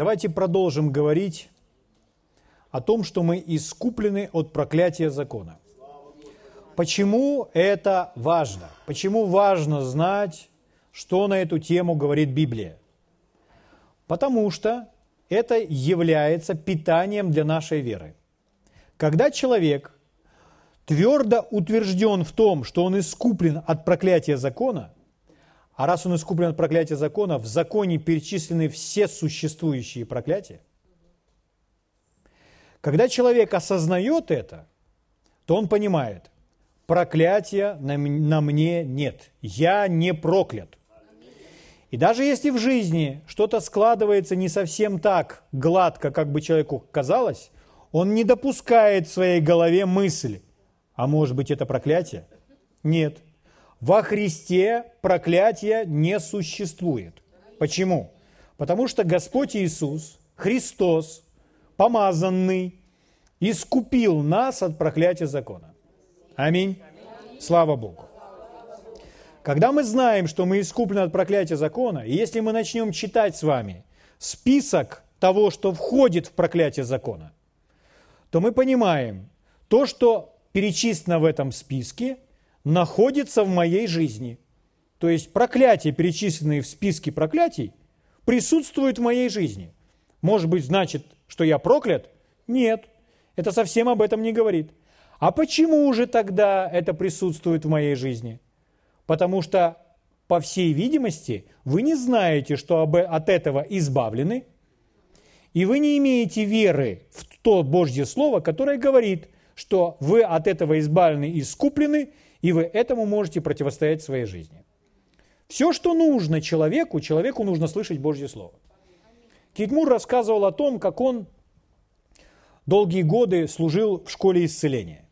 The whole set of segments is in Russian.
Давайте продолжим говорить о том, что мы искуплены от проклятия закона. Почему это важно? Почему важно знать, что на эту тему говорит Библия? Потому что это является питанием для нашей веры. Когда человек твердо утвержден в том, что он искуплен от проклятия закона, а раз он искуплен от проклятия закона, в законе перечислены все существующие проклятия, когда человек осознает это, то он понимает, проклятия на, на мне нет, я не проклят. И даже если в жизни что-то складывается не совсем так гладко, как бы человеку казалось, он не допускает в своей голове мысль, а может быть это проклятие? Нет. Во Христе проклятия не существует. Почему? Потому что Господь Иисус, Христос, помазанный, искупил нас от проклятия закона. Аминь. Слава Богу. Когда мы знаем, что мы искуплены от проклятия закона, и если мы начнем читать с вами список того, что входит в проклятие закона, то мы понимаем, то, что перечислено в этом списке, находится в моей жизни. То есть проклятия, перечисленные в списке проклятий, присутствуют в моей жизни. Может быть, значит, что я проклят? Нет, это совсем об этом не говорит. А почему же тогда это присутствует в моей жизни? Потому что, по всей видимости, вы не знаете, что от этого избавлены, и вы не имеете веры в то Божье Слово, которое говорит, что вы от этого избавлены и искуплены, и вы этому можете противостоять в своей жизни. Все, что нужно человеку, человеку нужно слышать Божье Слово. Китмур рассказывал о том, как он долгие годы служил в школе исцеления.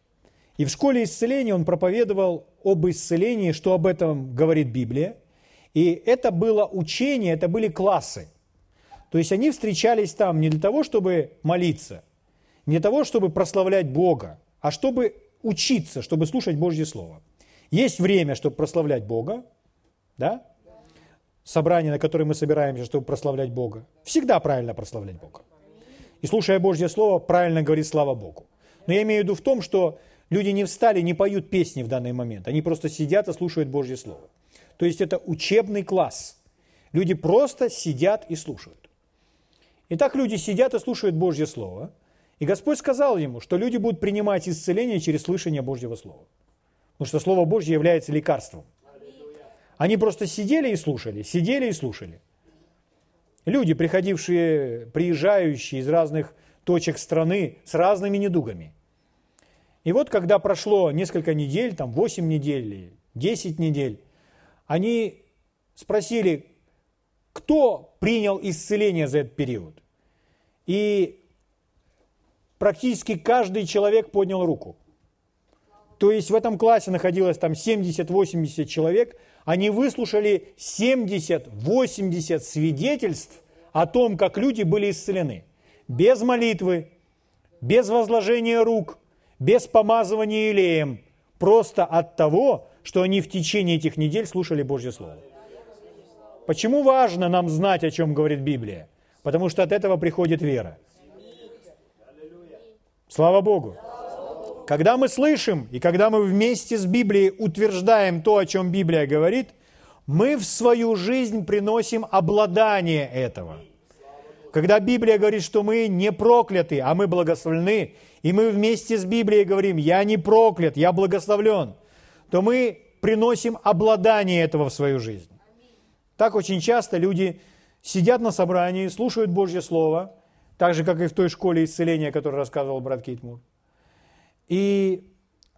И в школе исцеления он проповедовал об исцелении, что об этом говорит Библия. И это было учение, это были классы. То есть они встречались там не для того, чтобы молиться, не для того, чтобы прославлять Бога, а чтобы учиться, чтобы слушать Божье Слово. Есть время, чтобы прославлять Бога, да? Собрание, на которое мы собираемся, чтобы прославлять Бога. Всегда правильно прославлять Бога. И слушая Божье Слово, правильно говорит слава Богу. Но я имею в виду в том, что Люди не встали, не поют песни в данный момент. Они просто сидят и слушают Божье Слово. То есть это учебный класс. Люди просто сидят и слушают. Итак, люди сидят и слушают Божье Слово. И Господь сказал ему, что люди будут принимать исцеление через слышание Божьего Слова. Потому что Слово Божье является лекарством. Они просто сидели и слушали, сидели и слушали. Люди, приходившие, приезжающие из разных точек страны с разными недугами – и вот когда прошло несколько недель, там 8 недель, 10 недель, они спросили, кто принял исцеление за этот период. И практически каждый человек поднял руку. То есть в этом классе находилось там 70-80 человек, они выслушали 70-80 свидетельств о том, как люди были исцелены. Без молитвы, без возложения рук, без помазывания илеем, просто от того, что они в течение этих недель слушали Божье Слово. Почему важно нам знать, о чем говорит Библия? Потому что от этого приходит вера. Слава Богу! Когда мы слышим, и когда мы вместе с Библией утверждаем то, о чем Библия говорит, мы в свою жизнь приносим обладание этого. Когда Библия говорит, что мы не прокляты, а мы благословлены, и мы вместе с Библией говорим, я не проклят, я благословлен, то мы приносим обладание этого в свою жизнь. Так очень часто люди сидят на собрании, слушают Божье Слово, так же, как и в той школе исцеления, о которой рассказывал брат Кейтмур. И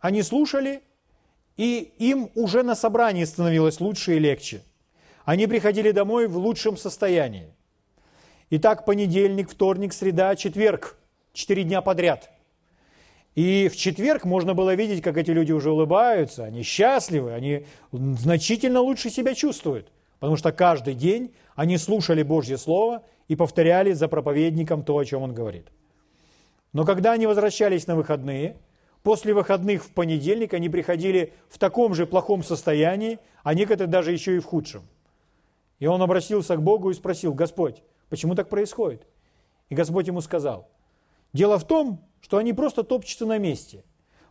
они слушали, и им уже на собрании становилось лучше и легче. Они приходили домой в лучшем состоянии. Итак, понедельник, вторник, среда, четверг. Четыре дня подряд – и в четверг можно было видеть, как эти люди уже улыбаются, они счастливы, они значительно лучше себя чувствуют, потому что каждый день они слушали Божье Слово и повторяли за проповедником то, о чем он говорит. Но когда они возвращались на выходные, после выходных в понедельник они приходили в таком же плохом состоянии, а некоторые даже еще и в худшем. И он обратился к Богу и спросил, Господь, почему так происходит? И Господь ему сказал, дело в том, что они просто топчутся на месте.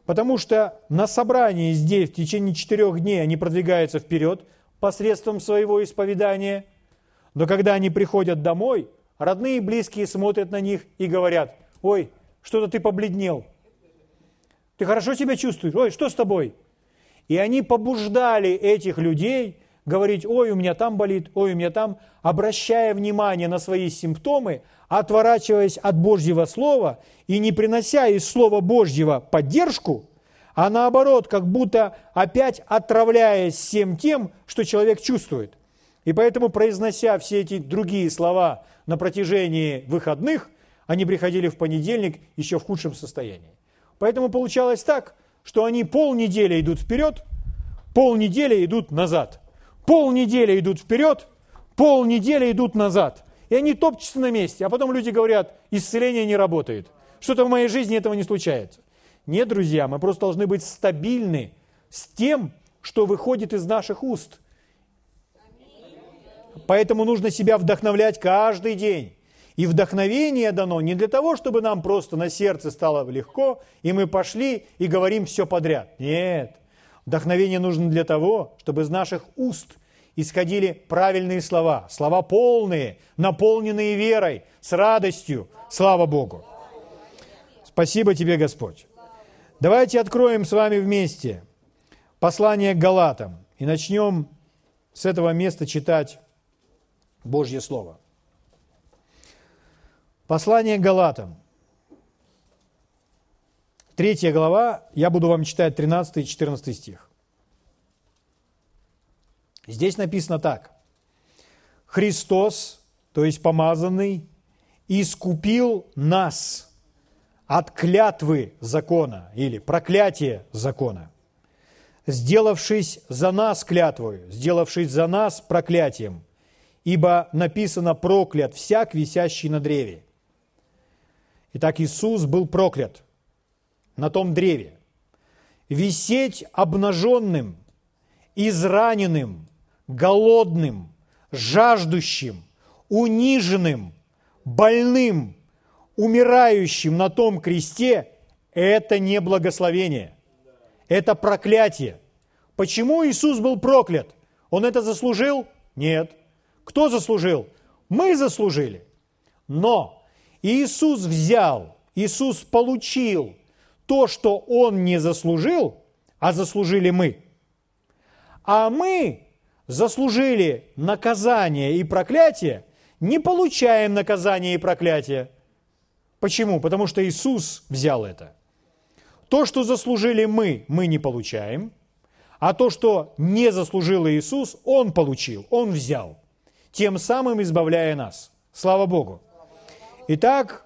Потому что на собрании здесь в течение четырех дней они продвигаются вперед посредством своего исповедания. Но когда они приходят домой, родные и близкие смотрят на них и говорят, ой, что-то ты побледнел. Ты хорошо себя чувствуешь? Ой, что с тобой? И они побуждали этих людей говорить, ой, у меня там болит, ой, у меня там, обращая внимание на свои симптомы, отворачиваясь от Божьего Слова и не принося из Слова Божьего поддержку, а наоборот, как будто опять отравляясь всем тем, что человек чувствует. И поэтому, произнося все эти другие слова на протяжении выходных, они приходили в понедельник еще в худшем состоянии. Поэтому получалось так, что они полнедели идут вперед, полнедели идут назад, полнедели идут вперед, полнедели идут назад. И они топчутся на месте, а потом люди говорят, исцеление не работает. Что-то в моей жизни этого не случается. Нет, друзья, мы просто должны быть стабильны с тем, что выходит из наших уст. Поэтому нужно себя вдохновлять каждый день. И вдохновение дано не для того, чтобы нам просто на сердце стало легко, и мы пошли и говорим все подряд. Нет. Вдохновение нужно для того, чтобы из наших уст исходили правильные слова, слова полные, наполненные верой, с радостью. Слава Богу. Спасибо тебе, Господь. Давайте откроем с вами вместе послание к Галатам и начнем с этого места читать Божье Слово. Послание к Галатам. Третья глава, я буду вам читать 13 и 14 стих. Здесь написано так. Христос, то есть помазанный, искупил нас от клятвы закона или проклятия закона, сделавшись за нас клятвою, сделавшись за нас проклятием, ибо написано проклят всяк, висящий на древе, Итак, Иисус был проклят на том древе. Висеть обнаженным, израненным, голодным, жаждущим, униженным, больным, умирающим на том кресте – это не благословение, это проклятие. Почему Иисус был проклят? Он это заслужил? Нет. Кто заслужил? Мы заслужили. Но Иисус взял, Иисус получил то, что Он не заслужил, а заслужили мы. А мы заслужили наказание и проклятие, не получаем наказание и проклятие. Почему? Потому что Иисус взял это. То, что заслужили мы, мы не получаем, а то, что не заслужил Иисус, Он получил, Он взял, тем самым избавляя нас. Слава Богу! Итак,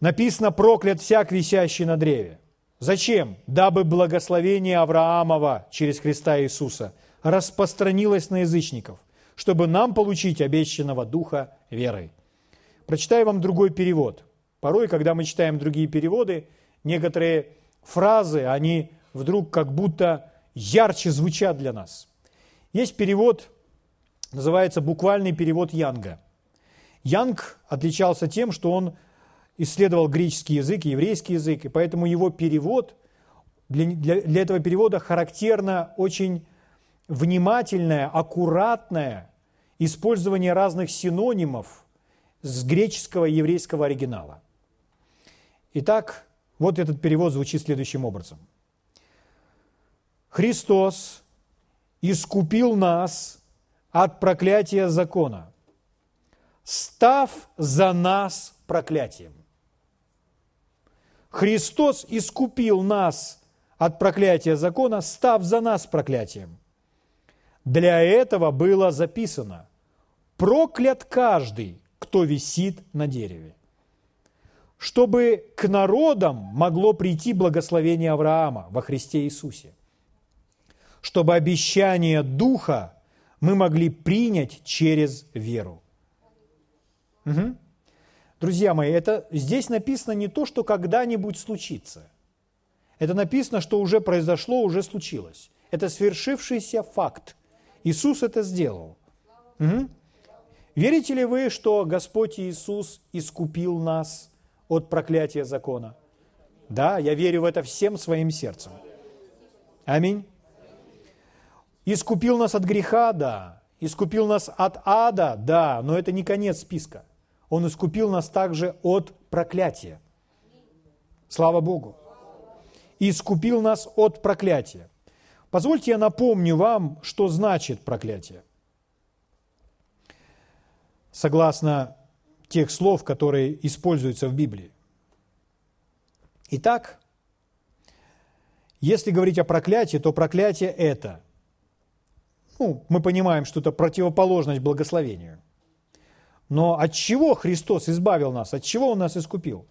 написано «проклят всяк, висящий на древе». Зачем? Дабы благословение Авраамова через Христа Иисуса распространилось на язычников, чтобы нам получить обещанного Духа верой. Прочитаю вам другой перевод. Порой, когда мы читаем другие переводы, некоторые фразы, они вдруг как будто ярче звучат для нас. Есть перевод, называется буквальный перевод Янга – Янг отличался тем, что он исследовал греческий язык и еврейский язык, и поэтому его перевод, для, для, для этого перевода характерно очень внимательное, аккуратное использование разных синонимов с греческого и еврейского оригинала. Итак, вот этот перевод звучит следующим образом. Христос искупил нас от проклятия закона – став за нас проклятием. Христос искупил нас от проклятия закона, став за нас проклятием. Для этого было записано «Проклят каждый, кто висит на дереве» чтобы к народам могло прийти благословение Авраама во Христе Иисусе, чтобы обещание Духа мы могли принять через веру. Угу. Друзья мои, это здесь написано не то, что когда-нибудь случится. Это написано, что уже произошло, уже случилось. Это свершившийся факт. Иисус это сделал. Угу. Верите ли вы, что Господь Иисус искупил нас от проклятия закона? Да, я верю в это всем своим сердцем. Аминь. Искупил нас от греха, да. Искупил нас от ада, да, но это не конец списка. Он искупил нас также от проклятия. Слава Богу. Искупил нас от проклятия. Позвольте я напомню вам, что значит проклятие. Согласно тех слов, которые используются в Библии. Итак, если говорить о проклятии, то проклятие – это, ну, мы понимаем, что это противоположность благословению. Но от чего Христос избавил нас? От чего Он нас искупил?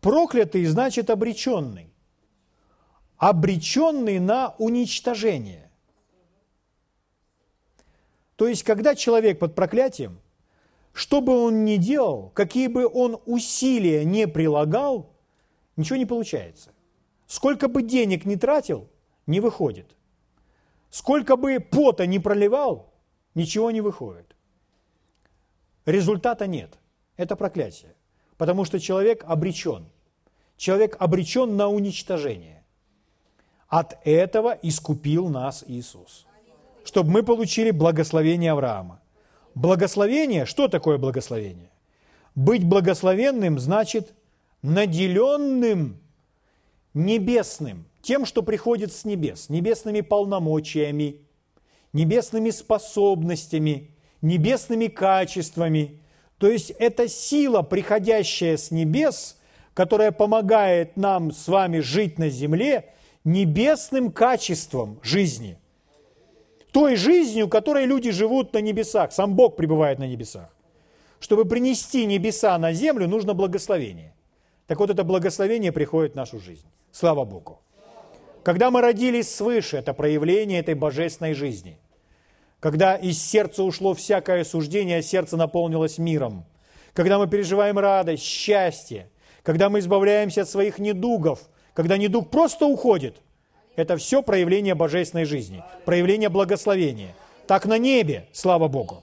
Проклятый значит обреченный. Обреченный на уничтожение. То есть, когда человек под проклятием, что бы он ни делал, какие бы он усилия не прилагал, ничего не получается. Сколько бы денег не тратил, не выходит. Сколько бы пота не проливал, ничего не выходит. Результата нет. Это проклятие. Потому что человек обречен. Человек обречен на уничтожение. От этого искупил нас Иисус. Чтобы мы получили благословение Авраама. Благословение, что такое благословение? Быть благословенным значит наделенным небесным, тем, что приходит с небес, небесными полномочиями, небесными способностями, небесными качествами. То есть это сила, приходящая с небес, которая помогает нам с вами жить на земле небесным качеством жизни. Той жизнью, которой люди живут на небесах. Сам Бог пребывает на небесах. Чтобы принести небеса на землю, нужно благословение. Так вот, это благословение приходит в нашу жизнь. Слава Богу. Когда мы родились свыше, это проявление этой божественной жизни. Когда из сердца ушло всякое суждение, а сердце наполнилось миром. Когда мы переживаем радость, счастье. Когда мы избавляемся от своих недугов. Когда недуг просто уходит. Это все проявление божественной жизни. Проявление благословения. Так на небе, слава Богу.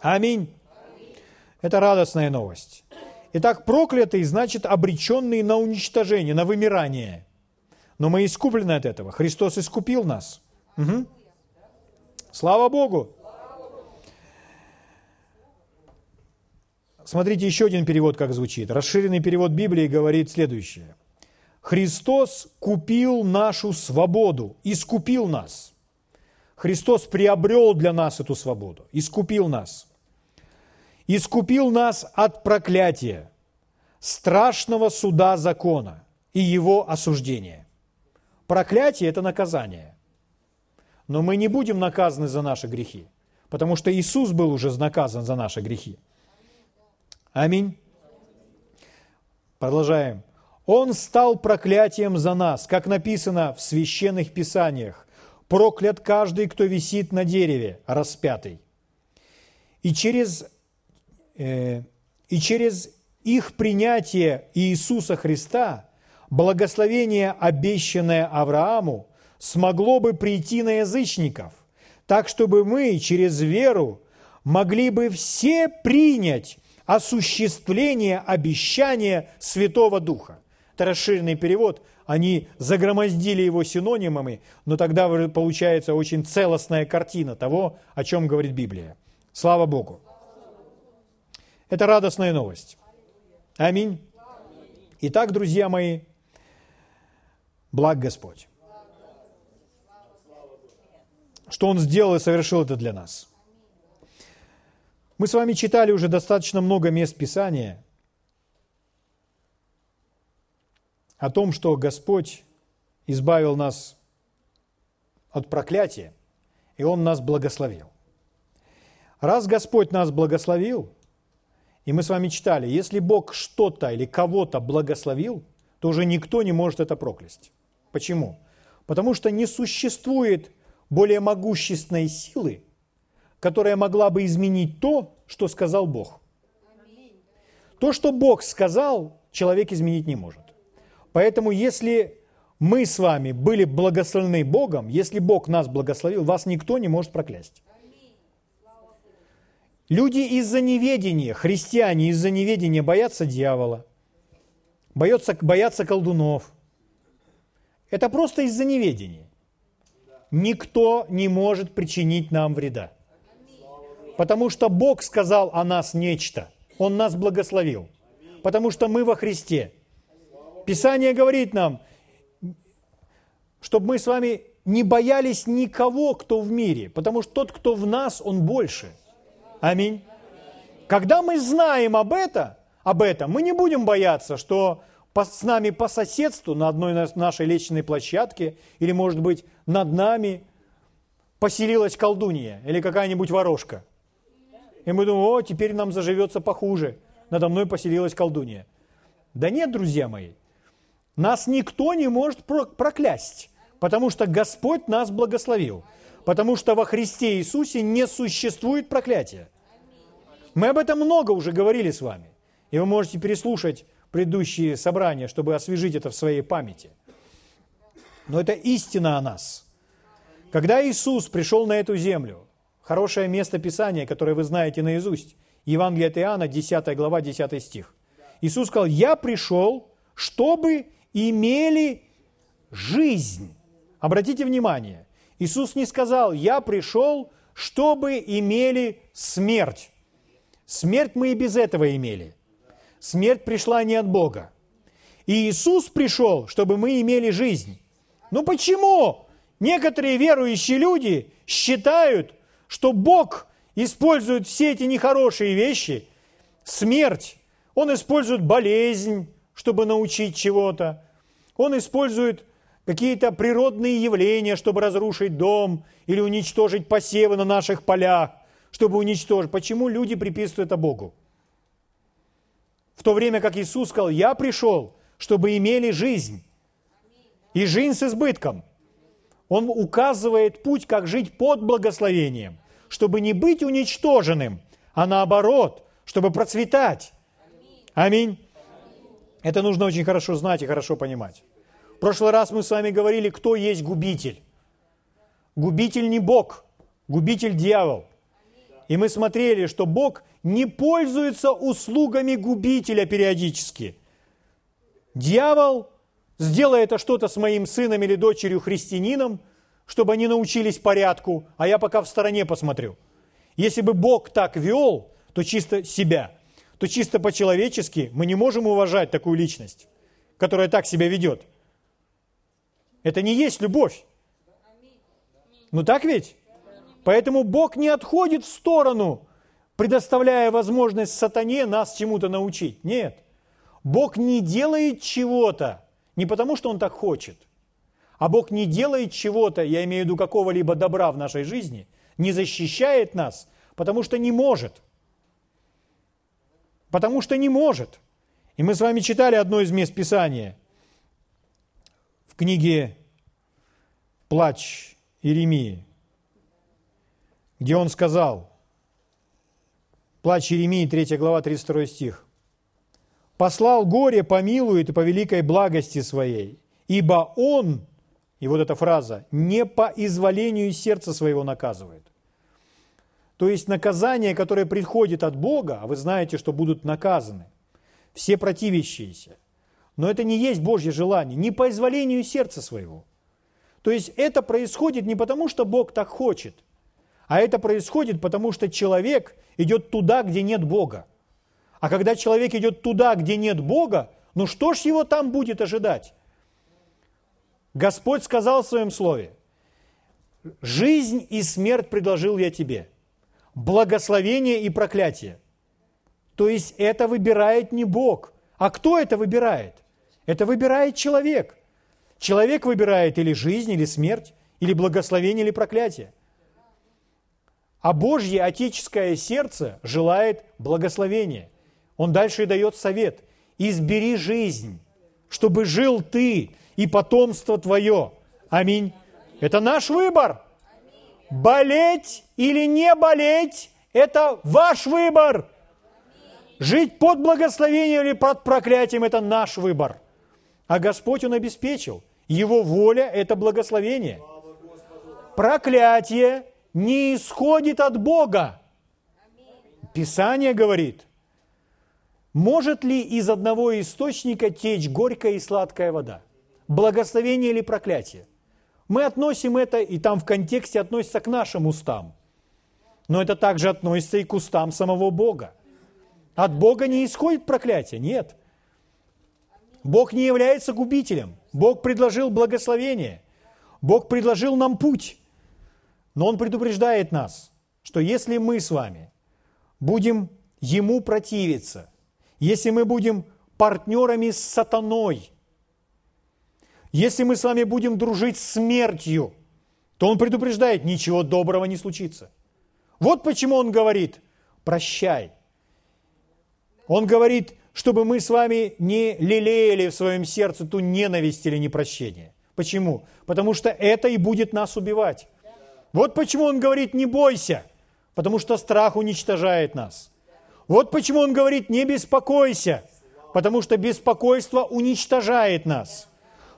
Аминь. Это радостная новость. Итак, проклятый значит обреченный на уничтожение, на вымирание. Но мы искуплены от этого. Христос искупил нас. Угу. Слава Богу! Смотрите, еще один перевод как звучит. Расширенный перевод Библии говорит следующее. Христос купил нашу свободу, искупил нас. Христос приобрел для нас эту свободу, искупил нас искупил нас от проклятия, страшного суда закона и его осуждения. Проклятие – это наказание. Но мы не будем наказаны за наши грехи, потому что Иисус был уже наказан за наши грехи. Аминь. Продолжаем. Он стал проклятием за нас, как написано в священных писаниях. Проклят каждый, кто висит на дереве, распятый. И через Э, и через их принятие Иисуса Христа благословение, обещанное Аврааму, смогло бы прийти на язычников, так чтобы мы через веру могли бы все принять осуществление обещания Святого Духа. Это расширенный перевод, они загромоздили его синонимами, но тогда получается очень целостная картина того, о чем говорит Библия. Слава Богу! Это радостная новость. Аминь. Итак, друзья мои, благ Господь. Что Он сделал и совершил это для нас. Мы с вами читали уже достаточно много мест Писания о том, что Господь избавил нас от проклятия, и Он нас благословил. Раз Господь нас благословил – и мы с вами читали, если Бог что-то или кого-то благословил, то уже никто не может это проклясть. Почему? Потому что не существует более могущественной силы, которая могла бы изменить то, что сказал Бог. То, что Бог сказал, человек изменить не может. Поэтому если мы с вами были благословлены Богом, если Бог нас благословил, вас никто не может проклясть. Люди из-за неведения, христиане из-за неведения боятся дьявола, боятся, боятся колдунов. Это просто из-за неведения. Никто не может причинить нам вреда. Потому что Бог сказал о нас нечто. Он нас благословил. Потому что мы во Христе. Писание говорит нам, чтобы мы с вами не боялись никого, кто в мире, потому что тот, кто в нас, он больше. Аминь. Когда мы знаем об, это, об этом, мы не будем бояться, что с нами по соседству на одной нашей лестничной площадке или, может быть, над нами поселилась колдунья или какая-нибудь ворожка. И мы думаем, о, теперь нам заживется похуже. Надо мной поселилась колдунья. Да нет, друзья мои, нас никто не может проклясть, потому что Господь нас благословил, потому что во Христе Иисусе не существует проклятия. Мы об этом много уже говорили с вами, и вы можете переслушать предыдущие собрания, чтобы освежить это в своей памяти. Но это истина о нас. Когда Иисус пришел на эту землю, хорошее место Писания, которое вы знаете наизусть, Евангелие от Иоанна, 10 глава, 10 стих. Иисус сказал, «Я пришел, чтобы имели жизнь». Обратите внимание, Иисус не сказал, «Я пришел, чтобы имели смерть». Смерть мы и без этого имели. Смерть пришла не от Бога. И Иисус пришел, чтобы мы имели жизнь. Ну почему некоторые верующие люди считают, что Бог использует все эти нехорошие вещи, смерть, Он использует болезнь, чтобы научить чего-то, Он использует какие-то природные явления, чтобы разрушить дом или уничтожить посевы на наших полях, чтобы уничтожить. Почему люди приписывают это Богу? В то время как Иисус сказал, я пришел, чтобы имели жизнь. И жизнь с избытком. Он указывает путь, как жить под благословением, чтобы не быть уничтоженным, а наоборот, чтобы процветать. Аминь. Это нужно очень хорошо знать и хорошо понимать. В прошлый раз мы с вами говорили, кто есть губитель. Губитель не Бог, губитель дьявол. И мы смотрели, что Бог не пользуется услугами губителя периодически. Дьявол, сделай это что-то с моим сыном или дочерью христианином, чтобы они научились порядку, а я пока в стороне посмотрю. Если бы Бог так вел, то чисто себя, то чисто по-человечески мы не можем уважать такую личность, которая так себя ведет. Это не есть любовь. Ну так ведь? Поэтому Бог не отходит в сторону, предоставляя возможность сатане нас чему-то научить. Нет. Бог не делает чего-то не потому, что Он так хочет, а Бог не делает чего-то, я имею в виду какого-либо добра в нашей жизни, не защищает нас, потому что не может. Потому что не может. И мы с вами читали одно из мест Писания в книге «Плач Иеремии», где он сказал, плач Еремии, 3 глава, 32 стих, «Послал горе, помилует и по великой благости своей, ибо он, и вот эта фраза, не по изволению сердца своего наказывает». То есть наказание, которое приходит от Бога, а вы знаете, что будут наказаны все противящиеся, но это не есть Божье желание, не по изволению сердца своего. То есть это происходит не потому, что Бог так хочет – а это происходит, потому что человек идет туда, где нет Бога. А когда человек идет туда, где нет Бога, ну что ж его там будет ожидать? Господь сказал в своем слове, «Жизнь и смерть предложил я тебе, благословение и проклятие». То есть это выбирает не Бог. А кто это выбирает? Это выбирает человек. Человек выбирает или жизнь, или смерть, или благословение, или проклятие. А Божье отеческое сердце желает благословения. Он дальше и дает совет. Избери жизнь, чтобы жил ты и потомство твое. Аминь. Это наш выбор. Болеть или не болеть – это ваш выбор. Жить под благословением или под проклятием – это наш выбор. А Господь Он обеспечил. Его воля – это благословение. Проклятие не исходит от Бога. Писание говорит, может ли из одного источника течь горькая и сладкая вода? Благословение или проклятие? Мы относим это, и там в контексте относится к нашим устам. Но это также относится и к устам самого Бога. От Бога не исходит проклятие, нет. Бог не является губителем. Бог предложил благословение. Бог предложил нам путь. Но Он предупреждает нас, что если мы с вами будем Ему противиться, если мы будем партнерами с сатаной, если мы с вами будем дружить смертью, то Он предупреждает, ничего доброго не случится. Вот почему Он говорит, прощай. Он говорит, чтобы мы с вами не лелеяли в своем сердце ту ненависть или непрощение. Почему? Потому что это и будет нас убивать. Вот почему он говорит, не бойся, потому что страх уничтожает нас. Вот почему он говорит, не беспокойся, потому что беспокойство уничтожает нас.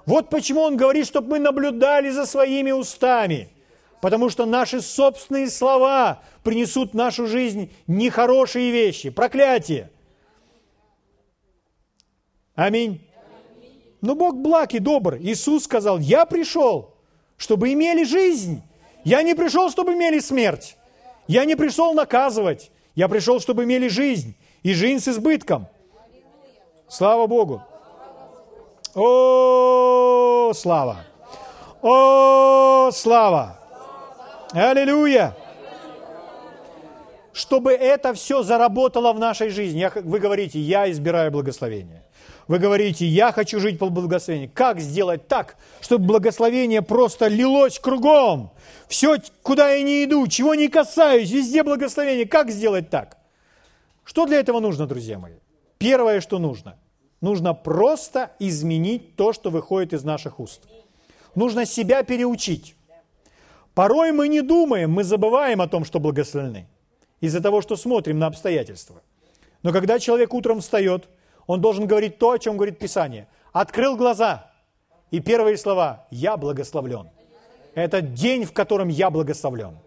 Вот почему он говорит, чтобы мы наблюдали за своими устами, потому что наши собственные слова принесут в нашу жизнь нехорошие вещи, проклятие. Аминь. Но Бог благ и добр. Иисус сказал, я пришел, чтобы имели жизнь я не пришел, чтобы имели смерть. Я не пришел наказывать. Я пришел, чтобы имели жизнь. И жизнь с избытком. Слава Богу. О, слава. О, слава. Аллилуйя. Чтобы это все заработало в нашей жизни. Вы говорите, я избираю благословение. Вы говорите, я хочу жить по благословению. Как сделать так, чтобы благословение просто лилось кругом? Все, куда я не иду, чего не касаюсь, везде благословение. Как сделать так? Что для этого нужно, друзья мои? Первое, что нужно. Нужно просто изменить то, что выходит из наших уст. Нужно себя переучить. Порой мы не думаем, мы забываем о том, что благословены. Из-за того, что смотрим на обстоятельства. Но когда человек утром встает – он должен говорить то, о чем говорит Писание. Открыл глаза, и первые слова «Я благословлен». Это день, в котором я благословлен.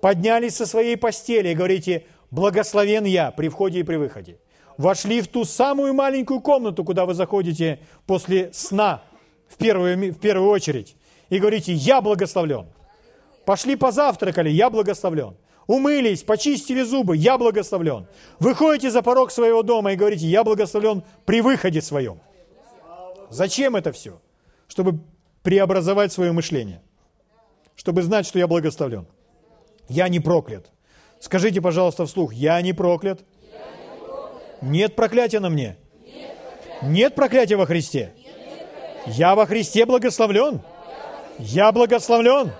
Поднялись со своей постели и говорите «Благословен я при входе и при выходе». Вошли в ту самую маленькую комнату, куда вы заходите после сна в первую, в первую очередь, и говорите «Я благословлен». Пошли позавтракали, я благословлен умылись, почистили зубы, я благословлен. Выходите за порог своего дома и говорите, я благословлен при выходе своем. Зачем это все? Чтобы преобразовать свое мышление. Чтобы знать, что я благословлен. Я не проклят. Скажите, пожалуйста, вслух, я не проклят. Нет проклятия на мне. Нет проклятия во Христе. Я во Христе благословлен. Я благословлен.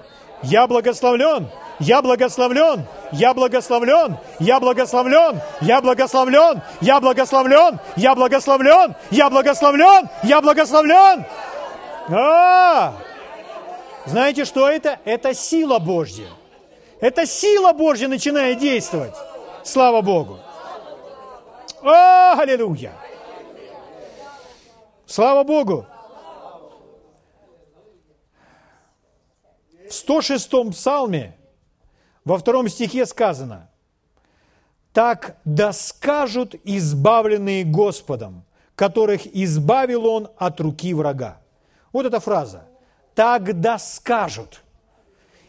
Я благословлен. Я благословлен. Я благословлен, я благословлен, я благословлен, я благословлен, я благословлен, я благословлен, я благословлен. А! Знаете, что это? Это сила Божья. Это сила Божья начинает действовать. Слава Богу. О, аллилуйя. Слава Богу. В 106-м псалме во втором стихе сказано, «Так да скажут избавленные Господом, которых избавил Он от руки врага». Вот эта фраза. «Так да скажут».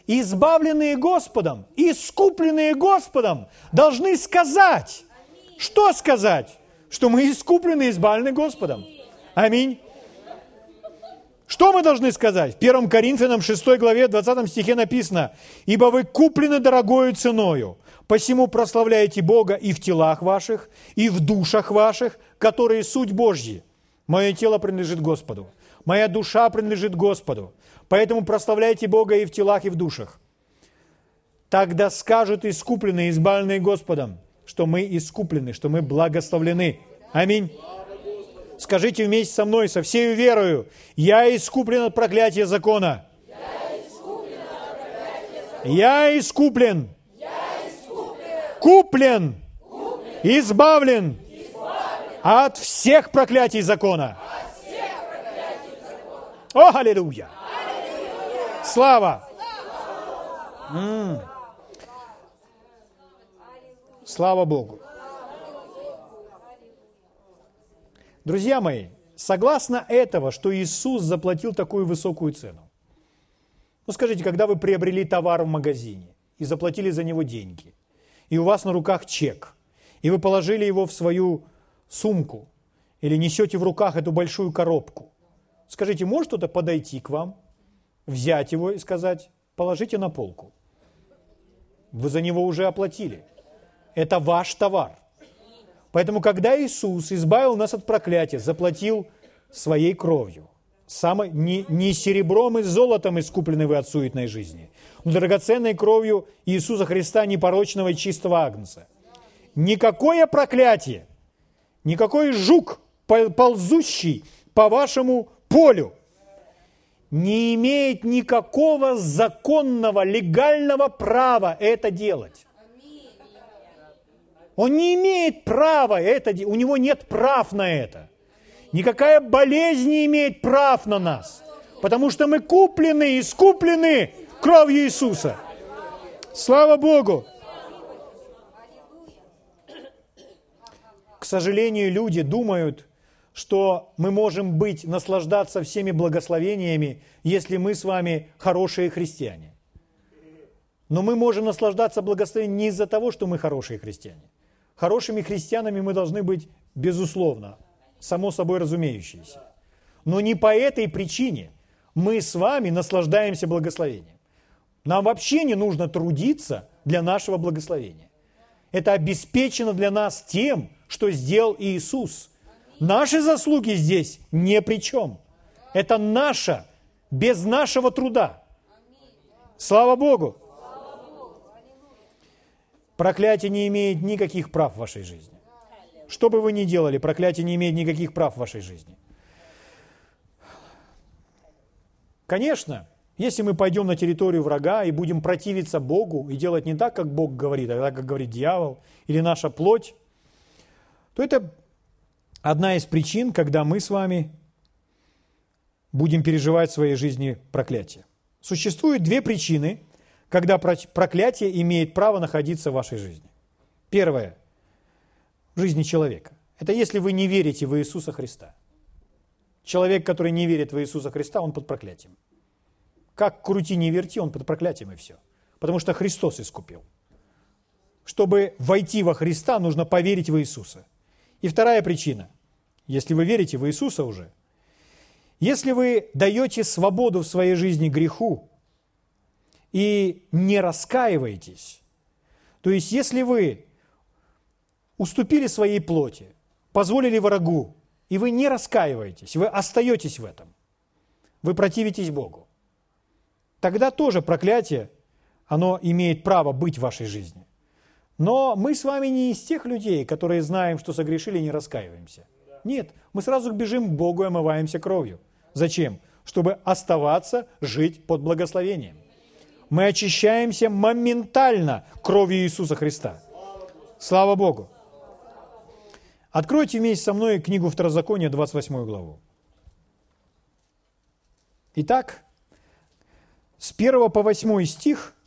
Избавленные Господом, искупленные Господом должны сказать. Что сказать? Что мы искуплены избавлены Господом. Аминь. Что мы должны сказать? В 1 Коринфянам 6 главе 20 стихе написано, «Ибо вы куплены дорогою ценою, посему прославляйте Бога и в телах ваших, и в душах ваших, которые суть Божьи. Мое тело принадлежит Господу, моя душа принадлежит Господу, поэтому прославляйте Бога и в телах, и в душах. Тогда скажут искупленные, избавленные Господом, что мы искуплены, что мы благословлены. Аминь. Скажите вместе со мной, со всей верою, я искуплен от проклятия закона. Я искуплен. Куплен. Избавлен. От всех проклятий закона. О, аллилуйя! Слава! Слава Богу. Друзья мои, согласно этого, что Иисус заплатил такую высокую цену, ну скажите, когда вы приобрели товар в магазине и заплатили за него деньги, и у вас на руках чек, и вы положили его в свою сумку, или несете в руках эту большую коробку, скажите, может кто-то подойти к вам, взять его и сказать, положите на полку. Вы за него уже оплатили. Это ваш товар. Поэтому, когда Иисус избавил нас от проклятия, заплатил своей кровью, самой, не, не серебром и золотом искуплены вы от суетной жизни, но драгоценной кровью Иисуса Христа, непорочного и чистого агнца. Никакое проклятие, никакой жук, ползущий по вашему полю, не имеет никакого законного, легального права это делать. Он не имеет права это у него нет прав на это. Никакая болезнь не имеет прав на нас, потому что мы куплены, искуплены кровью Иисуса. Слава Богу! К сожалению, люди думают, что мы можем быть, наслаждаться всеми благословениями, если мы с вами хорошие христиане. Но мы можем наслаждаться благословением не из-за того, что мы хорошие христиане. Хорошими христианами мы должны быть, безусловно, само собой разумеющиеся. Но не по этой причине мы с вами наслаждаемся благословением. Нам вообще не нужно трудиться для нашего благословения. Это обеспечено для нас тем, что сделал Иисус – Наши заслуги здесь ни при чем. Это наше, без нашего труда. Слава Богу! Проклятие не имеет никаких прав в вашей жизни. Что бы вы ни делали, проклятие не имеет никаких прав в вашей жизни. Конечно, если мы пойдем на территорию врага и будем противиться Богу и делать не так, как Бог говорит, а так, как говорит дьявол или наша плоть, то это одна из причин, когда мы с вами будем переживать в своей жизни проклятие. Существует две причины, когда проклятие имеет право находиться в вашей жизни. Первое – в жизни человека. Это если вы не верите в Иисуса Христа. Человек, который не верит в Иисуса Христа, он под проклятием. Как крути не верти, он под проклятием и все. Потому что Христос искупил. Чтобы войти во Христа, нужно поверить в Иисуса. И вторая причина, если вы верите в Иисуса уже, если вы даете свободу в своей жизни греху и не раскаиваетесь, то есть если вы уступили своей плоти, позволили врагу, и вы не раскаиваетесь, вы остаетесь в этом, вы противитесь Богу, тогда тоже проклятие, оно имеет право быть в вашей жизни. Но мы с вами не из тех людей, которые знаем, что согрешили и не раскаиваемся. Нет, мы сразу бежим к Богу и омываемся кровью. Зачем? Чтобы оставаться, жить под благословением. Мы очищаемся моментально кровью Иисуса Христа. Слава Богу! Откройте вместе со мной книгу Второзакония, 28 главу. Итак, с 1 по 8 стих –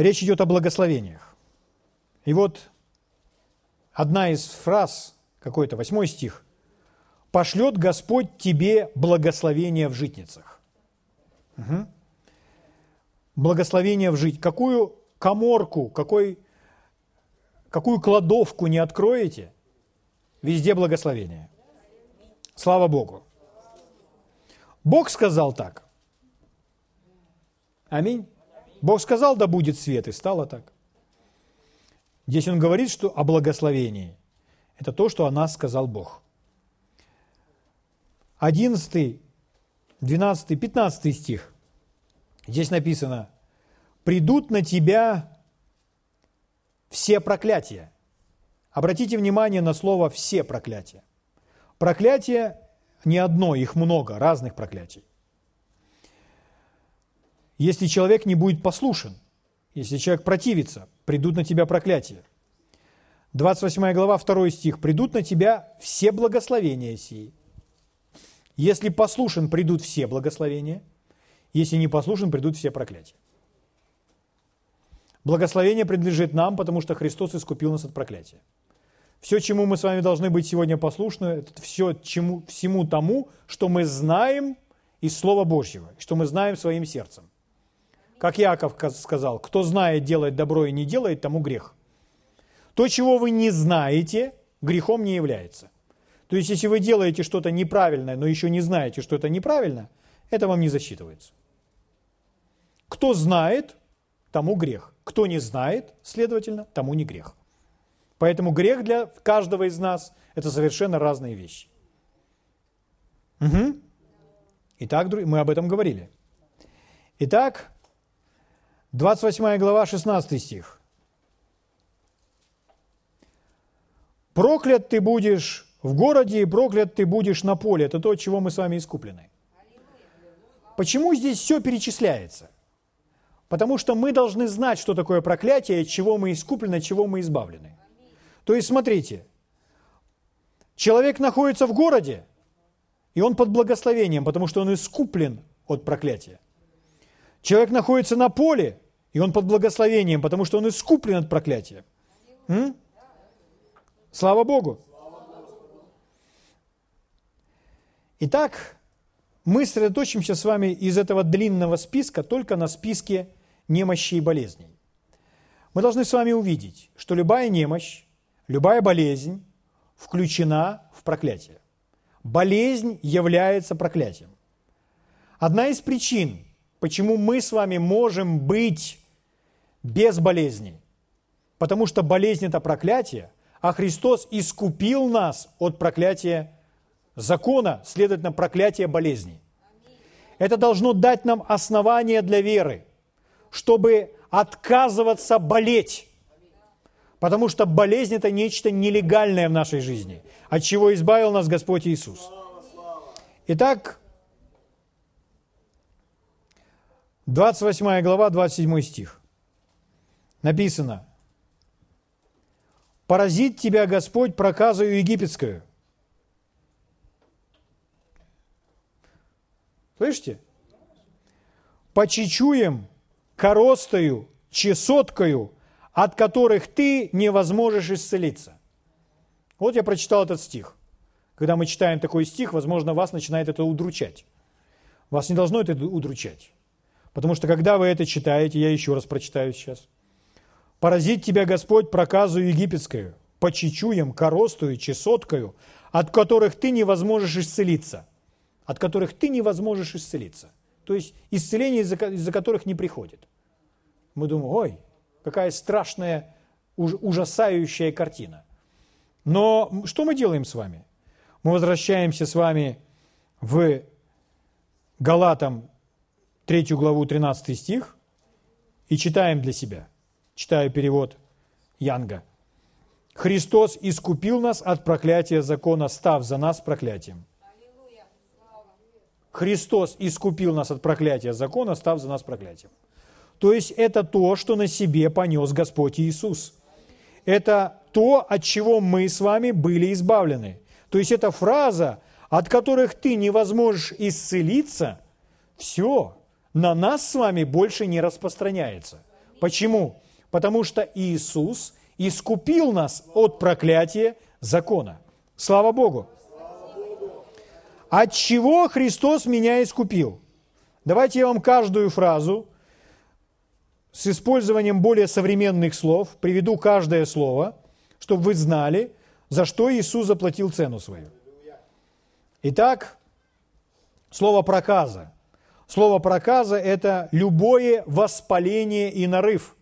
Речь идет о благословениях. И вот одна из фраз, какой-то восьмой стих, «Пошлет Господь тебе благословение в житницах». Угу. Благословение в жить. Какую коморку, какой, какую кладовку не откроете, везде благословение. Слава Богу. Бог сказал так. Аминь. Бог сказал, да будет свет, и стало так. Здесь он говорит, что о благословении. Это то, что о нас сказал Бог. 11, 12, 15 стих. Здесь написано, «Придут на тебя все проклятия». Обратите внимание на слово «все проклятия». Проклятие не одно, их много, разных проклятий если человек не будет послушен, если человек противится, придут на тебя проклятия. 28 глава, 2 стих. «Придут на тебя все благословения сии». Если послушен, придут все благословения. Если не послушен, придут все проклятия. Благословение принадлежит нам, потому что Христос искупил нас от проклятия. Все, чему мы с вами должны быть сегодня послушны, это все чему, всему тому, что мы знаем из Слова Божьего, что мы знаем своим сердцем. Как Яков сказал, кто знает, делает добро и не делает, тому грех. То, чего вы не знаете, грехом не является. То есть, если вы делаете что-то неправильное, но еще не знаете, что это неправильно, это вам не засчитывается. Кто знает, тому грех. Кто не знает, следовательно, тому не грех. Поэтому грех для каждого из нас – это совершенно разные вещи. Угу. Итак, мы об этом говорили. Итак, 28 глава, 16 стих. «Проклят ты будешь в городе, и проклят ты будешь на поле». Это то, от чего мы с вами искуплены. Почему здесь все перечисляется? Потому что мы должны знать, что такое проклятие, от чего мы искуплены, от чего мы избавлены. То есть, смотрите, человек находится в городе, и он под благословением, потому что он искуплен от проклятия. Человек находится на поле, и он под благословением, потому что он искуплен от проклятия. М? Слава Богу! Итак, мы сосредоточимся с вами из этого длинного списка только на списке немощи и болезней. Мы должны с вами увидеть, что любая немощь, любая болезнь включена в проклятие. Болезнь является проклятием. Одна из причин, почему мы с вами можем быть без болезни, потому что болезнь – это проклятие, а Христос искупил нас от проклятия закона, следовательно, проклятия болезни. Это должно дать нам основание для веры – чтобы отказываться болеть. Потому что болезнь – это нечто нелегальное в нашей жизни, от чего избавил нас Господь Иисус. Итак, 28 глава, 27 стих. Написано, «Поразит тебя Господь проказою египетскую». Слышите? «Почечуем коростою, чесоткою, от которых ты не возможешь исцелиться. Вот я прочитал этот стих. Когда мы читаем такой стих, возможно, вас начинает это удручать. Вас не должно это удручать. Потому что когда вы это читаете, я еще раз прочитаю сейчас. «Поразит тебя Господь проказу египетскую, по чечуям, коростую, чесоткою, от которых ты не возможешь исцелиться». От которых ты не возможешь исцелиться. То есть исцеление, из-за, из-за которых не приходит. Мы думаем, ой, какая страшная, ужасающая картина. Но что мы делаем с вами? Мы возвращаемся с вами в Галатам 3 главу 13 стих и читаем для себя. Читаю перевод Янга. Христос искупил нас от проклятия закона, став за нас проклятием. Христос искупил нас от проклятия закона, став за нас проклятием. То есть это то, что на себе понес Господь Иисус. Это то, от чего мы с вами были избавлены. То есть эта фраза, от которых ты не возможешь исцелиться, все, на нас с вами больше не распространяется. Почему? Потому что Иисус искупил нас от проклятия закона. Слава Богу! От чего Христос меня искупил? Давайте я вам каждую фразу с использованием более современных слов приведу каждое слово, чтобы вы знали, за что Иисус заплатил цену свою. Итак, слово проказа. Слово проказа – это любое воспаление и нарыв.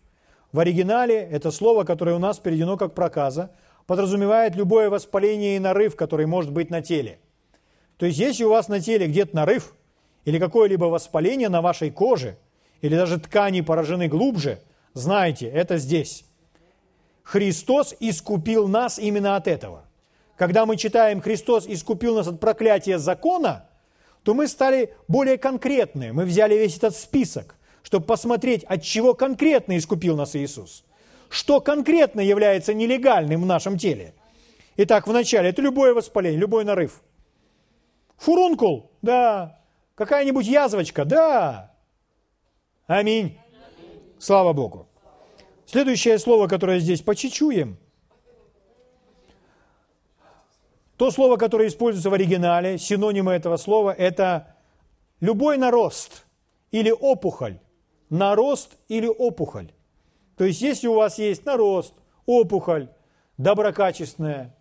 В оригинале это слово, которое у нас переведено как проказа, подразумевает любое воспаление и нарыв, который может быть на теле – то есть, если у вас на теле где-то нарыв или какое-либо воспаление на вашей коже, или даже ткани поражены глубже, знайте, это здесь. Христос искупил нас именно от этого. Когда мы читаем «Христос искупил нас от проклятия закона», то мы стали более конкретны. Мы взяли весь этот список, чтобы посмотреть, от чего конкретно искупил нас Иисус. Что конкретно является нелегальным в нашем теле. Итак, вначале это любое воспаление, любой нарыв – Фурункул? Да. Какая-нибудь язвочка? Да. Аминь. Слава Богу. Следующее слово, которое здесь «почечуем», то слово, которое используется в оригинале, синонимы этого слова, это любой нарост или опухоль. Нарост или опухоль. То есть, если у вас есть нарост, опухоль, доброкачественная,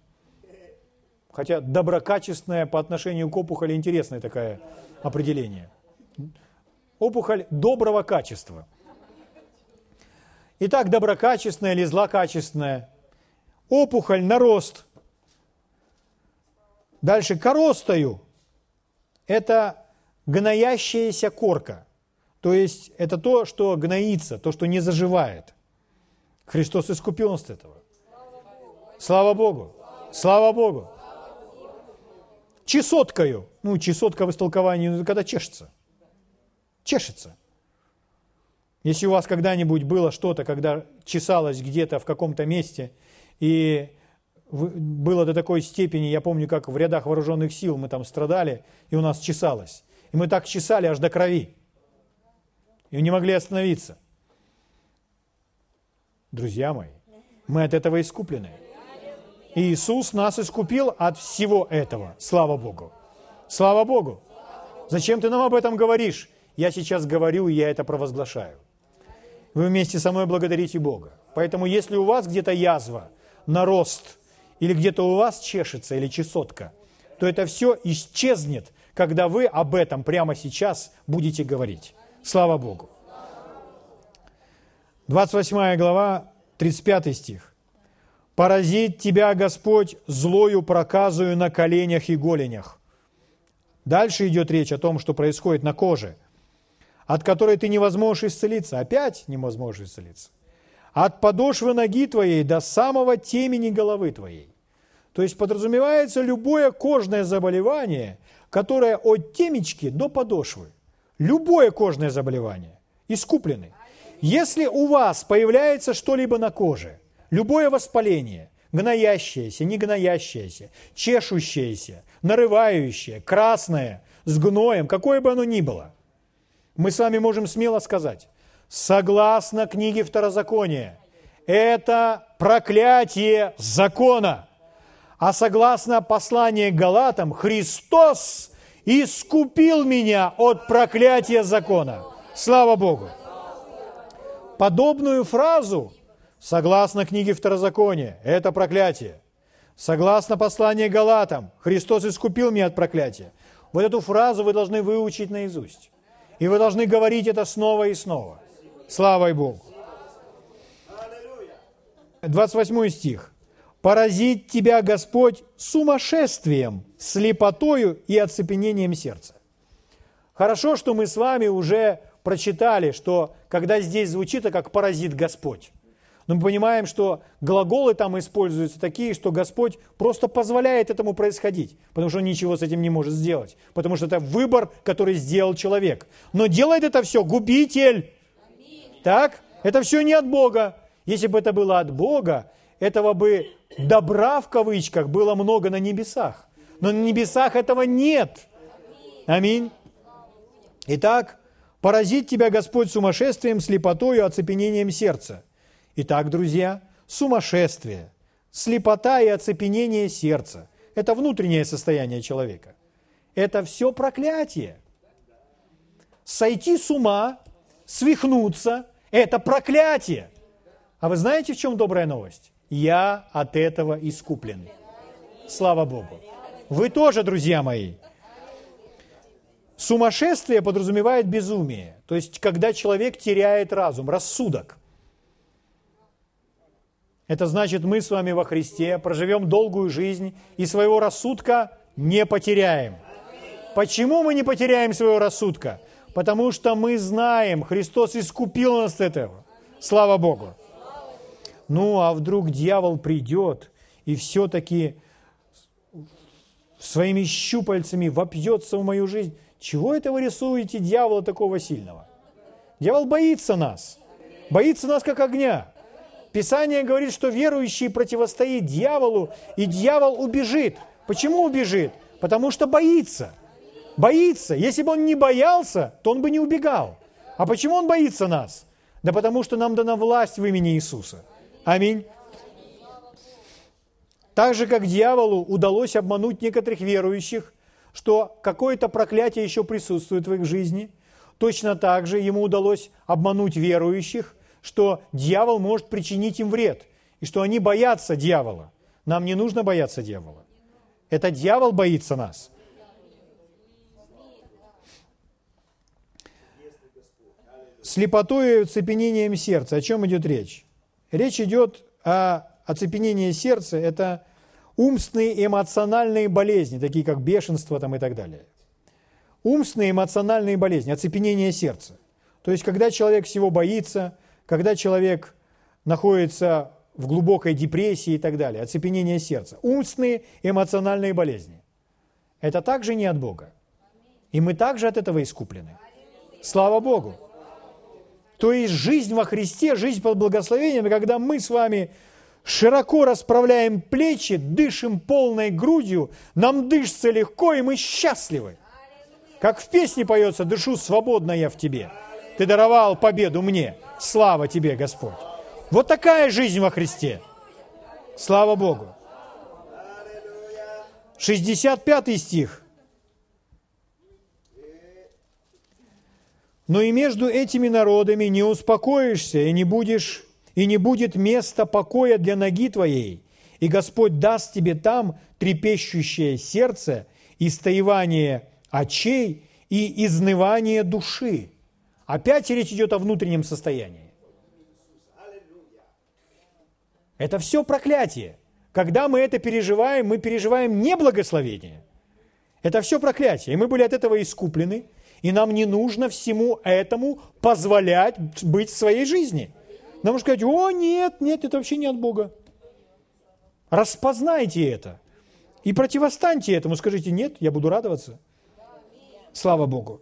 хотя доброкачественная по отношению к опухоли интересное такое определение. Опухоль доброго качества. Итак, доброкачественная или злокачественная. Опухоль, нарост. Дальше, коростою. Это гноящаяся корка. То есть это то, что гноится, то, что не заживает. Христос искупил нас от этого. Слава Богу! Слава Богу! Чесоткою. Ну, чесотка в истолковании, ну, когда чешется. Чешется. Если у вас когда-нибудь было что-то, когда чесалось где-то в каком-то месте, и было до такой степени, я помню, как в рядах вооруженных сил мы там страдали, и у нас чесалось. И мы так чесали аж до крови. И не могли остановиться. Друзья мои, мы от этого искуплены. И Иисус нас искупил от всего этого. Слава Богу. Слава Богу. Зачем ты нам об этом говоришь? Я сейчас говорю, и я это провозглашаю. Вы вместе со мной благодарите Бога. Поэтому если у вас где-то язва, нарост, или где-то у вас чешется, или чесотка, то это все исчезнет, когда вы об этом прямо сейчас будете говорить. Слава Богу. 28 глава, 35 стих. «Поразит тебя Господь злою проказую на коленях и голенях». Дальше идет речь о том, что происходит на коже, от которой ты не возможешь исцелиться. Опять не возможешь исцелиться. От подошвы ноги твоей до самого темени головы твоей. То есть подразумевается любое кожное заболевание, которое от темечки до подошвы. Любое кожное заболевание. Искуплены. Если у вас появляется что-либо на коже, любое воспаление, гноящееся, не гноящееся, чешущееся, нарывающее, красное, с гноем, какое бы оно ни было, мы с вами можем смело сказать, согласно книге Второзакония, это проклятие закона. А согласно посланию Галатам, Христос искупил меня от проклятия закона. Слава Богу! Подобную фразу, согласно книге Второзакония, это проклятие. Согласно посланию Галатам, Христос искупил меня от проклятия. Вот эту фразу вы должны выучить наизусть. И вы должны говорить это снова и снова. Слава Богу. 28 стих. «Поразит тебя Господь сумасшествием, слепотою и оцепенением сердца». Хорошо, что мы с вами уже прочитали, что когда здесь звучит, это как «паразит Господь». Но мы понимаем, что глаголы там используются такие, что Господь просто позволяет этому происходить, потому что он ничего с этим не может сделать, потому что это выбор, который сделал человек. Но делает это все губитель. Так? Это все не от Бога. Если бы это было от Бога, этого бы добра в кавычках было много на небесах. Но на небесах этого нет. Аминь. Итак, Поразит тебя Господь сумасшествием, слепотою, оцепенением сердца. Итак, друзья, сумасшествие, слепота и оцепенение сердца – это внутреннее состояние человека. Это все проклятие. Сойти с ума, свихнуться – это проклятие. А вы знаете, в чем добрая новость? Я от этого искуплен. Слава Богу. Вы тоже, друзья мои. Сумасшествие подразумевает безумие, то есть когда человек теряет разум, рассудок. Это значит, мы с вами во Христе проживем долгую жизнь и своего рассудка не потеряем. Почему мы не потеряем своего рассудка? Потому что мы знаем, Христос искупил нас от этого. Слава Богу. Ну, а вдруг дьявол придет и все-таки своими щупальцами вопьется в мою жизнь? Чего это вы рисуете дьявола такого сильного? Дьявол боится нас. Боится нас как огня. Писание говорит, что верующий противостоит дьяволу, и дьявол убежит. Почему убежит? Потому что боится. Боится. Если бы он не боялся, то он бы не убегал. А почему он боится нас? Да потому что нам дана власть в имени Иисуса. Аминь. Так же, как дьяволу удалось обмануть некоторых верующих, что какое-то проклятие еще присутствует в их жизни, точно так же ему удалось обмануть верующих, что дьявол может причинить им вред, и что они боятся дьявола. Нам не нужно бояться дьявола. Это дьявол боится нас. Слепотой и оцепенением сердца. О чем идет речь? Речь идет о оцепенении сердца. Это умственные эмоциональные болезни, такие как бешенство там и так далее. Умственные эмоциональные болезни, оцепенение сердца. То есть, когда человек всего боится, когда человек находится в глубокой депрессии и так далее, оцепенение сердца. Умственные эмоциональные болезни. Это также не от Бога. И мы также от этого искуплены. Слава Богу. То есть жизнь во Христе, жизнь под благословением, когда мы с вами широко расправляем плечи, дышим полной грудью, нам дышится легко, и мы счастливы. Как в песне поется «Дышу свободно я в тебе». Ты даровал победу мне. Слава тебе, Господь. Вот такая жизнь во Христе. Слава Богу. 65 стих. Но и между этими народами не успокоишься и не будешь и не будет места покоя для ноги твоей, и Господь даст тебе там трепещущее сердце, истоевание очей и изнывание души. Опять речь идет о внутреннем состоянии. Это все проклятие. Когда мы это переживаем, мы переживаем не благословение. Это все проклятие. И мы были от этого искуплены, и нам не нужно всему этому позволять быть в своей жизни. Нам нужно сказать, о, нет, нет, это вообще не от Бога. Распознайте это. И противостаньте этому. Скажите, нет, я буду радоваться. Слава Богу.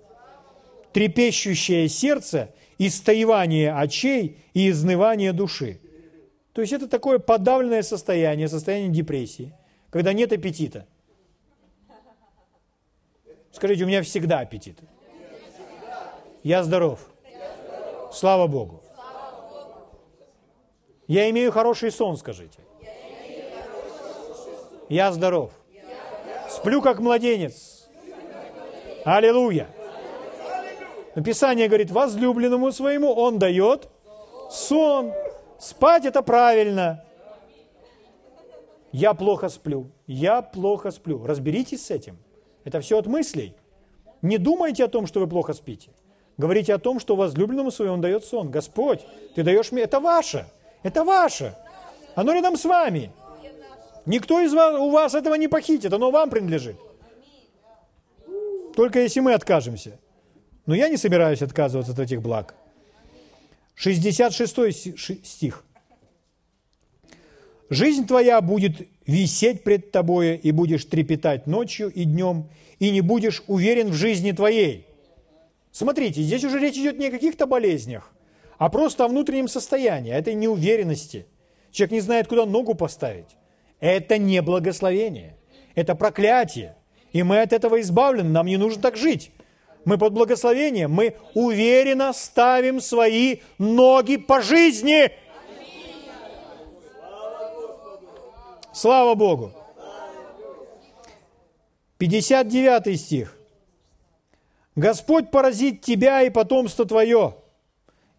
Трепещущее сердце, истоевание очей и изнывание души – то есть это такое подавленное состояние, состояние депрессии, когда нет аппетита. Скажите, у меня всегда аппетит. Я здоров. Слава Богу. Я имею хороший сон, скажите. Я здоров. Сплю как младенец. Аллилуйя. Написание говорит, возлюбленному своему он дает сон. Спать это правильно. Я плохо сплю. Я плохо сплю. Разберитесь с этим. Это все от мыслей. Не думайте о том, что вы плохо спите. Говорите о том, что возлюбленному своему он дает сон. Господь, ты даешь мне... Это ваше. Это ваше. Оно рядом с вами. Никто из вас, у вас этого не похитит. Оно вам принадлежит. Только если мы откажемся. Но я не собираюсь отказываться от этих благ. 66 стих. «Жизнь твоя будет висеть пред тобою, и будешь трепетать ночью и днем, и не будешь уверен в жизни твоей». Смотрите, здесь уже речь идет не о каких-то болезнях, а просто о внутреннем состоянии, о этой неуверенности. Человек не знает, куда ногу поставить. Это не благословение, это проклятие. И мы от этого избавлены, нам не нужно так жить мы под благословением, мы уверенно ставим свои ноги по жизни. Слава Богу. 59 стих. Господь поразит тебя и потомство твое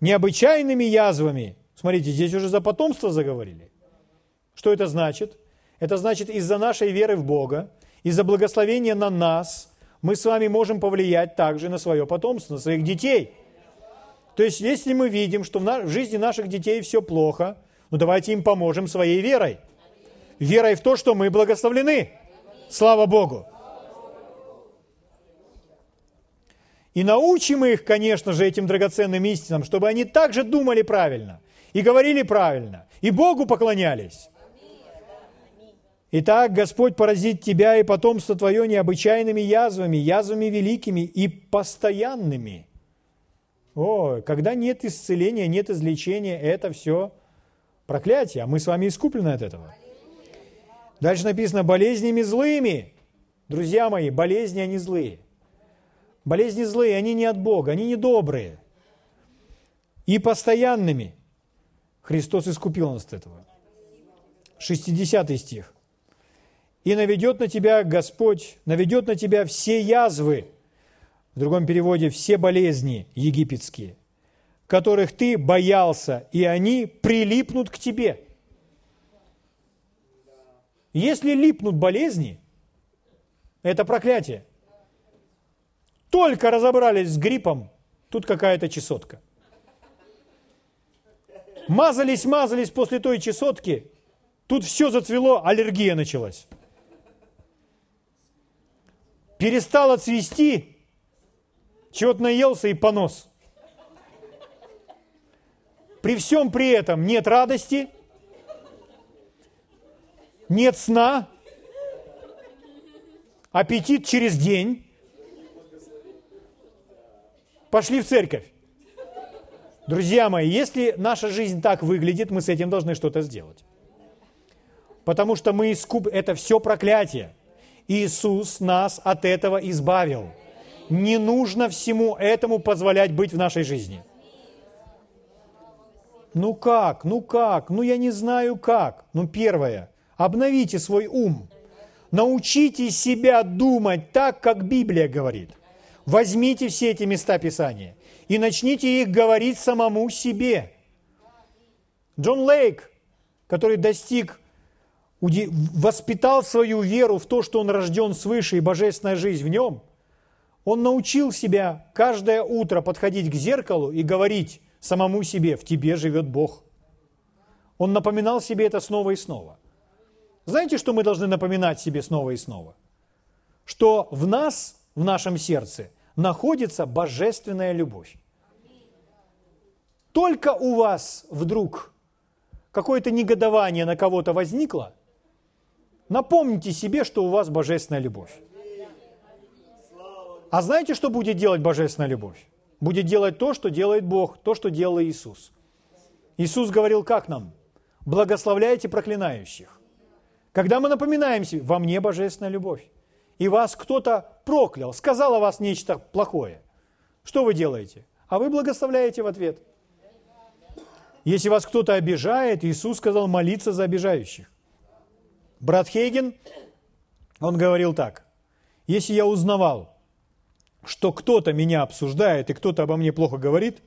необычайными язвами. Смотрите, здесь уже за потомство заговорили. Что это значит? Это значит из-за нашей веры в Бога, из-за благословения на нас – мы с вами можем повлиять также на свое потомство, на своих детей. То есть, если мы видим, что в жизни наших детей все плохо, ну давайте им поможем своей верой. Верой в то, что мы благословлены. Слава Богу. И научим их, конечно же, этим драгоценным истинам, чтобы они также думали правильно и говорили правильно, и Богу поклонялись. Итак, Господь поразит тебя и потомство твое необычайными язвами, язвами великими и постоянными. О, когда нет исцеления, нет излечения, это все проклятие, а мы с вами искуплены от этого. Дальше написано болезнями злыми. Друзья мои, болезни, они злые. Болезни злые, они не от Бога, они не добрые. и постоянными. Христос искупил нас от этого. 60 стих. «И наведет на тебя Господь, наведет на тебя все язвы, в другом переводе все болезни египетские, которых ты боялся, и они прилипнут к тебе». Если липнут болезни, это проклятие. Только разобрались с гриппом, тут какая-то чесотка. Мазались, мазались после той чесотки, тут все зацвело, аллергия началась. Перестало цвести, чего-то наелся и понос. При всем при этом нет радости, нет сна, аппетит через день, пошли в церковь. Друзья мои, если наша жизнь так выглядит, мы с этим должны что-то сделать. Потому что мы искуп... Это все проклятие. Иисус нас от этого избавил. Не нужно всему этому позволять быть в нашей жизни. Ну как? Ну как? Ну я не знаю как. Ну первое. Обновите свой ум. Научите себя думать так, как Библия говорит. Возьмите все эти места Писания и начните их говорить самому себе. Джон Лейк, который достиг, воспитал свою веру в то, что он рожден свыше и божественная жизнь в нем, он научил себя каждое утро подходить к зеркалу и говорить самому себе, в тебе живет Бог. Он напоминал себе это снова и снова. Знаете, что мы должны напоминать себе снова и снова? Что в нас, в нашем сердце, находится божественная любовь. Только у вас вдруг какое-то негодование на кого-то возникло, напомните себе, что у вас божественная любовь. А знаете, что будет делать божественная любовь? Будет делать то, что делает Бог, то, что делал Иисус. Иисус говорил как нам? Благословляйте проклинающих. Когда мы напоминаем себе, во мне божественная любовь, и вас кто-то проклял, сказал о вас нечто плохое, что вы делаете? А вы благословляете в ответ. Если вас кто-то обижает, Иисус сказал молиться за обижающих. Брат Хейген, он говорил так, если я узнавал, что кто-то меня обсуждает и кто-то обо мне плохо говорит,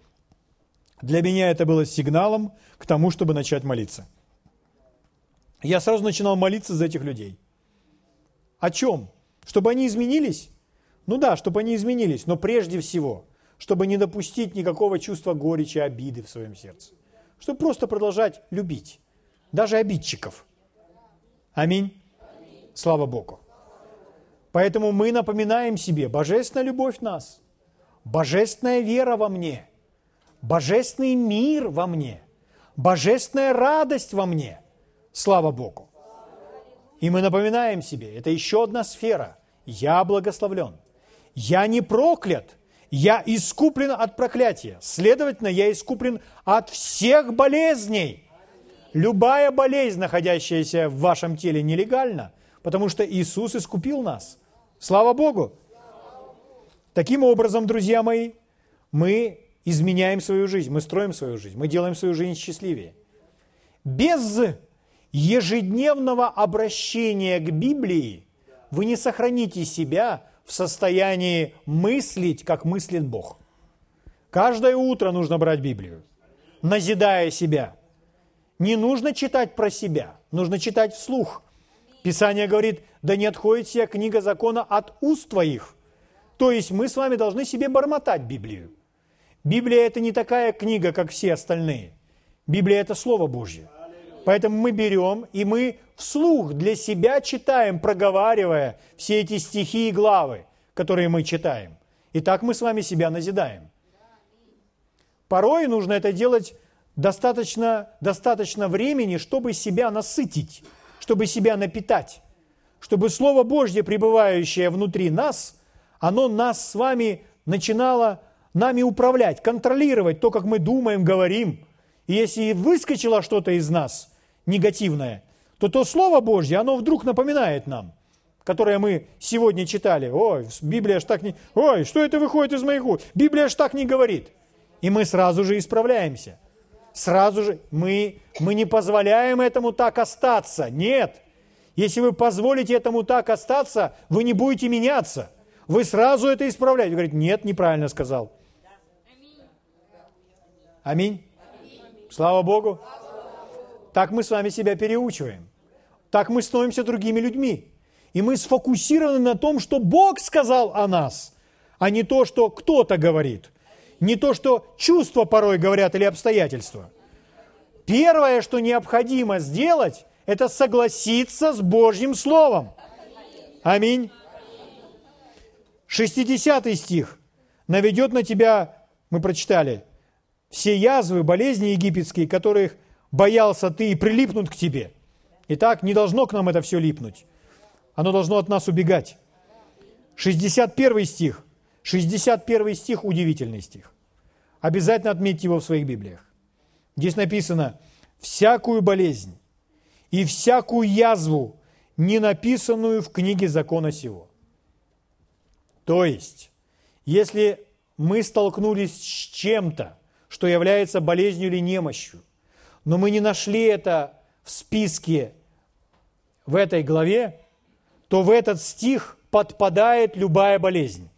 для меня это было сигналом к тому, чтобы начать молиться. Я сразу начинал молиться за этих людей. О чем? Чтобы они изменились? Ну да, чтобы они изменились, но прежде всего, чтобы не допустить никакого чувства горечи, обиды в своем сердце. Чтобы просто продолжать любить, даже обидчиков. Аминь. Слава Богу. Поэтому мы напоминаем себе, божественная любовь нас, божественная вера во мне, божественный мир во мне, божественная радость во мне. Слава Богу. И мы напоминаем себе, это еще одна сфера. Я благословлен. Я не проклят. Я искуплен от проклятия. Следовательно, я искуплен от всех болезней. Любая болезнь, находящаяся в вашем теле, нелегальна, потому что Иисус искупил нас. Слава Богу! Таким образом, друзья мои, мы изменяем свою жизнь, мы строим свою жизнь, мы делаем свою жизнь счастливее. Без ежедневного обращения к Библии вы не сохраните себя в состоянии мыслить, как мыслит Бог. Каждое утро нужно брать Библию, назидая себя. Не нужно читать про себя, нужно читать вслух. Писание говорит, да не отходит вся книга закона от уст твоих. То есть мы с вами должны себе бормотать Библию. Библия – это не такая книга, как все остальные. Библия – это Слово Божье. Поэтому мы берем и мы вслух для себя читаем, проговаривая все эти стихи и главы, которые мы читаем. И так мы с вами себя назидаем. Порой нужно это делать достаточно, достаточно времени, чтобы себя насытить, чтобы себя напитать, чтобы Слово Божье, пребывающее внутри нас, оно нас с вами начинало нами управлять, контролировать то, как мы думаем, говорим – и если выскочило что-то из нас негативное, то то Слово Божье, оно вдруг напоминает нам, которое мы сегодня читали. Ой, Библия ж так не... Ой, что это выходит из моих уст? Библия ж так не говорит. И мы сразу же исправляемся. Сразу же мы, мы не позволяем этому так остаться. Нет. Если вы позволите этому так остаться, вы не будете меняться. Вы сразу это исправляете. Вы говорите, нет, неправильно сказал. Аминь. Слава Богу. Так мы с вами себя переучиваем. Так мы становимся другими людьми. И мы сфокусированы на том, что Бог сказал о нас, а не то, что кто-то говорит. Не то, что чувства порой говорят или обстоятельства. Первое, что необходимо сделать, это согласиться с Божьим Словом. Аминь. 60 стих. Наведет на тебя, мы прочитали, все язвы, болезни египетские, которых боялся ты и прилипнут к тебе. Итак, не должно к нам это все липнуть. Оно должно от нас убегать. 61 стих. 61 стих – удивительный стих. Обязательно отметьте его в своих Библиях. Здесь написано «всякую болезнь и всякую язву, не написанную в книге закона сего». То есть, если мы столкнулись с чем-то, что является болезнью или немощью, но мы не нашли это в списке в этой главе, то в этот стих подпадает любая болезнь.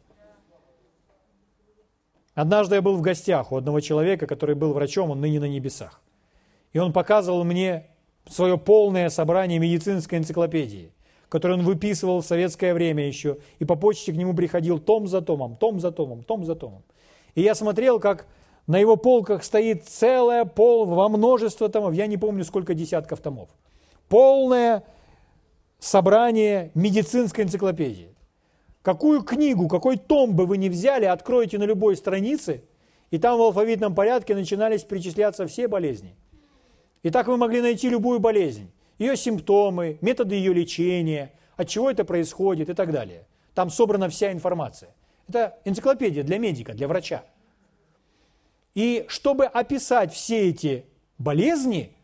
Однажды я был в гостях у одного человека, который был врачом, он ныне на небесах. И он показывал мне свое полное собрание медицинской энциклопедии, которое он выписывал в советское время еще, и по почте к нему приходил том за томом, том за томом, том за томом. И я смотрел, как на его полках стоит целая пол во множество томов, я не помню, сколько десятков томов. Полное собрание медицинской энциклопедии. Какую книгу, какой том бы вы ни взяли, откроете на любой странице, и там в алфавитном порядке начинались перечисляться все болезни. И так вы могли найти любую болезнь, ее симптомы, методы ее лечения, от чего это происходит и так далее. Там собрана вся информация. Это энциклопедия для медика, для врача. И чтобы описать все эти болезни,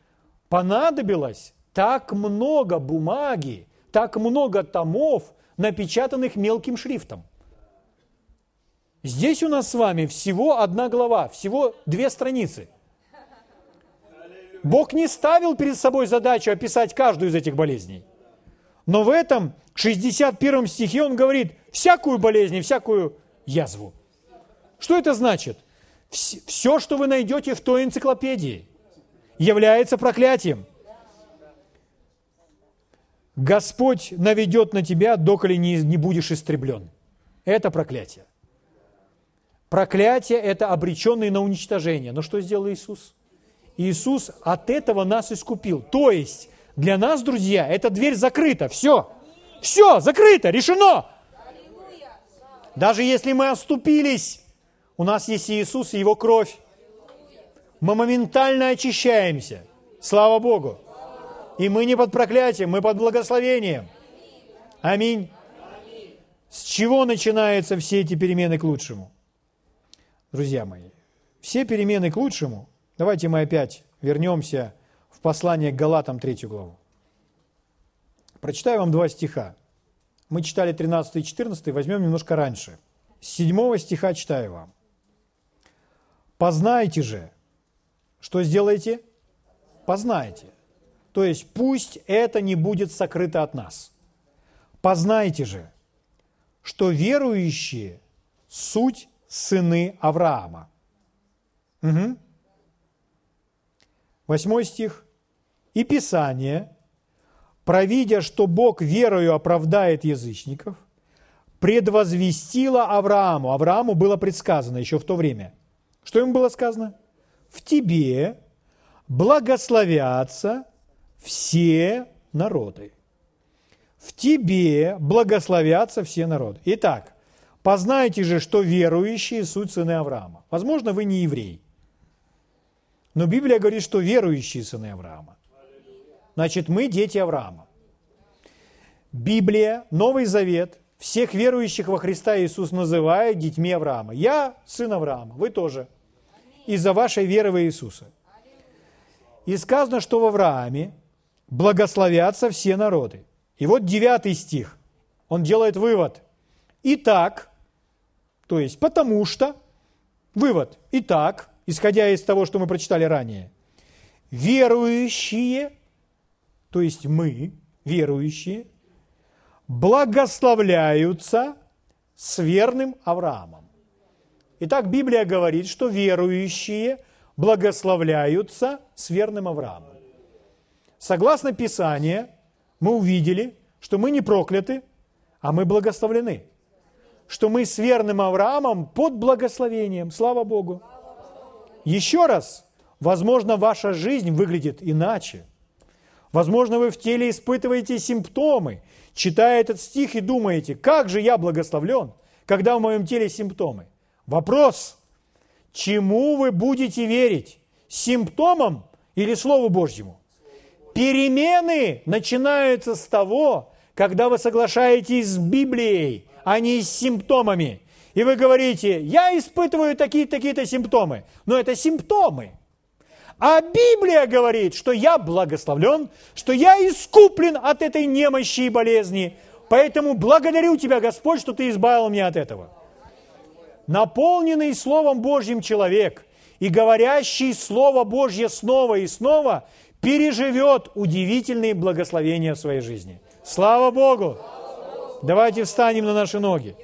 понадобилось так много бумаги, так много томов, напечатанных мелким шрифтом. Здесь у нас с вами всего одна глава, всего две страницы. Бог не ставил перед собой задачу описать каждую из этих болезней. Но в этом 61 стихе он говорит всякую болезнь и всякую язву. Что это значит? Все, что вы найдете в той энциклопедии, является проклятием – Господь наведет на тебя, доколе не, не будешь истреблен. Это проклятие. Проклятие – это обреченный на уничтожение. Но что сделал Иисус? Иисус от этого нас искупил. То есть для нас, друзья, эта дверь закрыта. Все. Все, закрыто, решено. Даже если мы оступились, у нас есть Иисус и Его кровь. Мы моментально очищаемся. Слава Богу. И мы не под проклятием, мы под благословением. Аминь. С чего начинаются все эти перемены к лучшему? Друзья мои, все перемены к лучшему, давайте мы опять вернемся в послание к Галатам, третью главу. Прочитаю вам два стиха. Мы читали 13 и 14, возьмем немножко раньше. С 7 стиха читаю вам. «Познайте же». Что сделаете? Познайте. То есть пусть это не будет сокрыто от нас. Познайте же, что верующие – суть сыны Авраама. Угу. Восьмой стих. «И Писание, провидя, что Бог верою оправдает язычников, предвозвестило Аврааму». Аврааму было предсказано еще в то время. Что ему было сказано? «В тебе благословятся все народы. В тебе благословятся все народы. Итак, познайте же, что верующие – суть сыны Авраама. Возможно, вы не еврей. Но Библия говорит, что верующие сыны Авраама. Значит, мы дети Авраама. Библия, Новый Завет, всех верующих во Христа Иисус называет детьми Авраама. Я сын Авраама, вы тоже. Из-за вашей веры в Иисуса. И сказано, что в Аврааме благословятся все народы. И вот девятый стих, он делает вывод. Итак, то есть потому что, Вывод. Итак, исходя из того, что мы прочитали ранее, верующие, то есть мы, верующие, благословляются с верным Авраамом. Итак, Библия говорит, что верующие благословляются с верным Авраамом. Согласно Писанию, мы увидели, что мы не прокляты, а мы благословлены. Что мы с верным Авраамом под благословением. Слава Богу. Еще раз, возможно, ваша жизнь выглядит иначе. Возможно, вы в теле испытываете симптомы, читая этот стих и думаете, как же я благословлен, когда в моем теле симптомы. Вопрос, чему вы будете верить? Симптомам или Слову Божьему? Перемены начинаются с того, когда вы соглашаетесь с Библией, а не с симптомами. И вы говорите, я испытываю такие-такие-то симптомы. Но это симптомы. А Библия говорит, что я благословлен, что я искуплен от этой немощи и болезни. Поэтому благодарю Тебя, Господь, что Ты избавил меня от этого. Наполненный Словом Божьим человек и говорящий Слово Божье снова и снова переживет удивительные благословения в своей жизни. Слава Богу! Давайте встанем на наши ноги.